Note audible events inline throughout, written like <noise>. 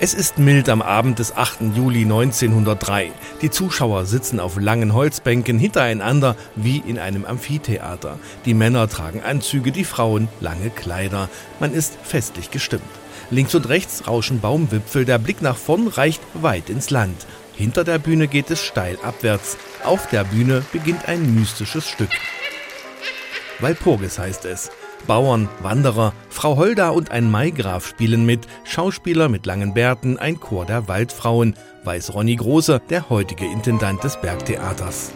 Es ist mild am Abend des 8. Juli 1903. Die Zuschauer sitzen auf langen Holzbänken hintereinander wie in einem Amphitheater. Die Männer tragen Anzüge, die Frauen lange Kleider. Man ist festlich gestimmt. Links und rechts rauschen Baumwipfel, der Blick nach vorn reicht weit ins Land. Hinter der Bühne geht es steil abwärts. Auf der Bühne beginnt ein mystisches Stück. Walpurgis heißt es. Bauern, Wanderer, Frau Holda und ein Maigraf spielen mit, Schauspieler mit langen Bärten, ein Chor der Waldfrauen, weiß Ronny Große, der heutige Intendant des Bergtheaters.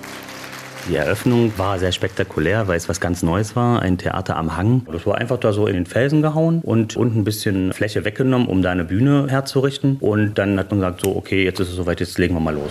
Die Eröffnung war sehr spektakulär, weil es was ganz Neues war, ein Theater am Hang. Das war einfach da so in den Felsen gehauen und unten ein bisschen Fläche weggenommen, um da eine Bühne herzurichten. Und dann hat man gesagt, so, okay, jetzt ist es soweit, jetzt legen wir mal los.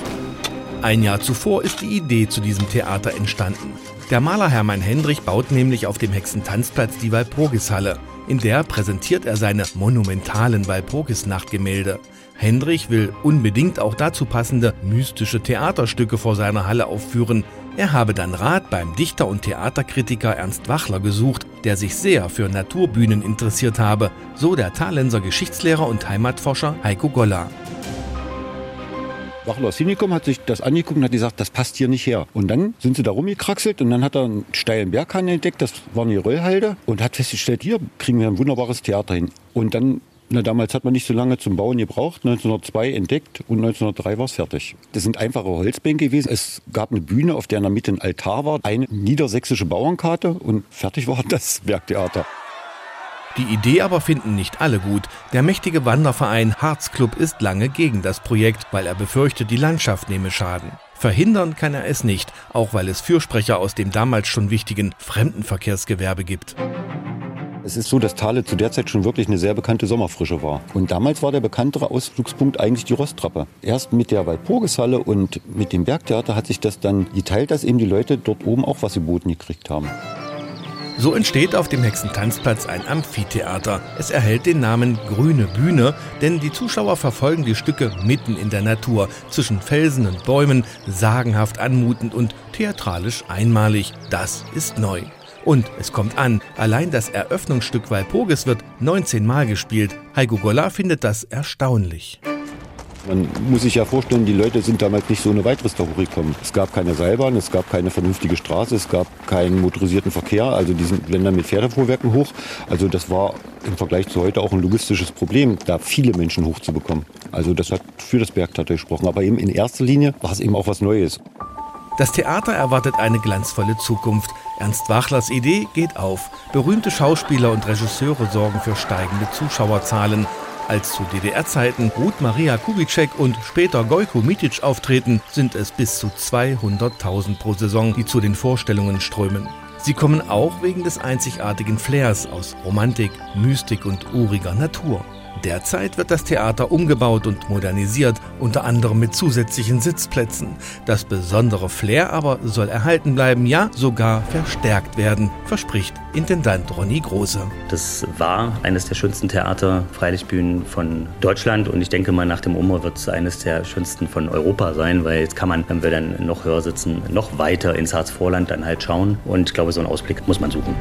Ein Jahr zuvor ist die Idee zu diesem Theater entstanden. Der Maler Hermann Hendrich baut nämlich auf dem Hexentanzplatz die Walpurgishalle. In der präsentiert er seine monumentalen Walpurgis-Nachtgemälde. Hendrich will unbedingt auch dazu passende mystische Theaterstücke vor seiner Halle aufführen. Er habe dann Rat beim Dichter und Theaterkritiker Ernst Wachler gesucht, der sich sehr für Naturbühnen interessiert habe, so der Thalenser Geschichtslehrer und Heimatforscher Heiko Goller. Wachler Sinikum hat sich das angeguckt und hat gesagt, das passt hier nicht her. Und dann sind sie da rumgekraxelt und dann hat er einen steilen Berghang entdeckt, das war eine Röllhalde und hat festgestellt, hier kriegen wir ein wunderbares Theater hin. Und dann na, damals hat man nicht so lange zum Bauen gebraucht. 1902 entdeckt und 1903 war es fertig. Das sind einfache Holzbänke gewesen. Es gab eine Bühne, auf der in der Mitte ein Altar war, eine niedersächsische Bauernkarte und fertig war <laughs> das Bergtheater. Die Idee aber finden nicht alle gut. Der mächtige Wanderverein Harzclub ist lange gegen das Projekt, weil er befürchtet, die Landschaft nehme Schaden. Verhindern kann er es nicht, auch weil es Fürsprecher aus dem damals schon wichtigen Fremdenverkehrsgewerbe gibt. Es ist so, dass Thale zu der Zeit schon wirklich eine sehr bekannte Sommerfrische war. Und damals war der bekanntere Ausflugspunkt eigentlich die Rosttrappe. Erst mit der Walpurgishalle und mit dem Bergtheater hat sich das dann geteilt, dass eben die Leute dort oben auch was geboten gekriegt haben. So entsteht auf dem Hexentanzplatz ein Amphitheater. Es erhält den Namen Grüne Bühne, denn die Zuschauer verfolgen die Stücke mitten in der Natur, zwischen Felsen und Bäumen, sagenhaft anmutend und theatralisch einmalig. Das ist neu. Und es kommt an, allein das Eröffnungsstück Walpurgis wird 19 Mal gespielt. Heiko Golla findet das erstaunlich. Man muss sich ja vorstellen, die Leute sind damals nicht so eine Weitristor hochgekommen. Es gab keine Seilbahn, es gab keine vernünftige Straße, es gab keinen motorisierten Verkehr. Also die sind Länder mit Pferdefuhrwerken hoch. Also das war im Vergleich zu heute auch ein logistisches Problem, da viele Menschen hochzubekommen. Also das hat für das Bergtheater gesprochen. Aber eben in erster Linie war es eben auch was Neues. Das Theater erwartet eine glanzvolle Zukunft. Ernst Wachlers Idee geht auf. Berühmte Schauspieler und Regisseure sorgen für steigende Zuschauerzahlen. Als zu DDR-Zeiten Ruth Maria Kubitschek und später Gojko Mitic auftreten, sind es bis zu 200.000 pro Saison, die zu den Vorstellungen strömen. Sie kommen auch wegen des einzigartigen Flairs aus Romantik, Mystik und uriger Natur. Derzeit wird das Theater umgebaut und modernisiert, unter anderem mit zusätzlichen Sitzplätzen. Das besondere Flair aber soll erhalten bleiben, ja sogar verstärkt werden, verspricht Intendant Ronny Große. Das war eines der schönsten Theater, Freilichtbühnen von Deutschland und ich denke mal nach dem Umbau wird es eines der schönsten von Europa sein, weil jetzt kann man, wenn wir dann noch höher sitzen, noch weiter ins Harzvorland dann halt schauen und ich glaube, so einen Ausblick muss man suchen.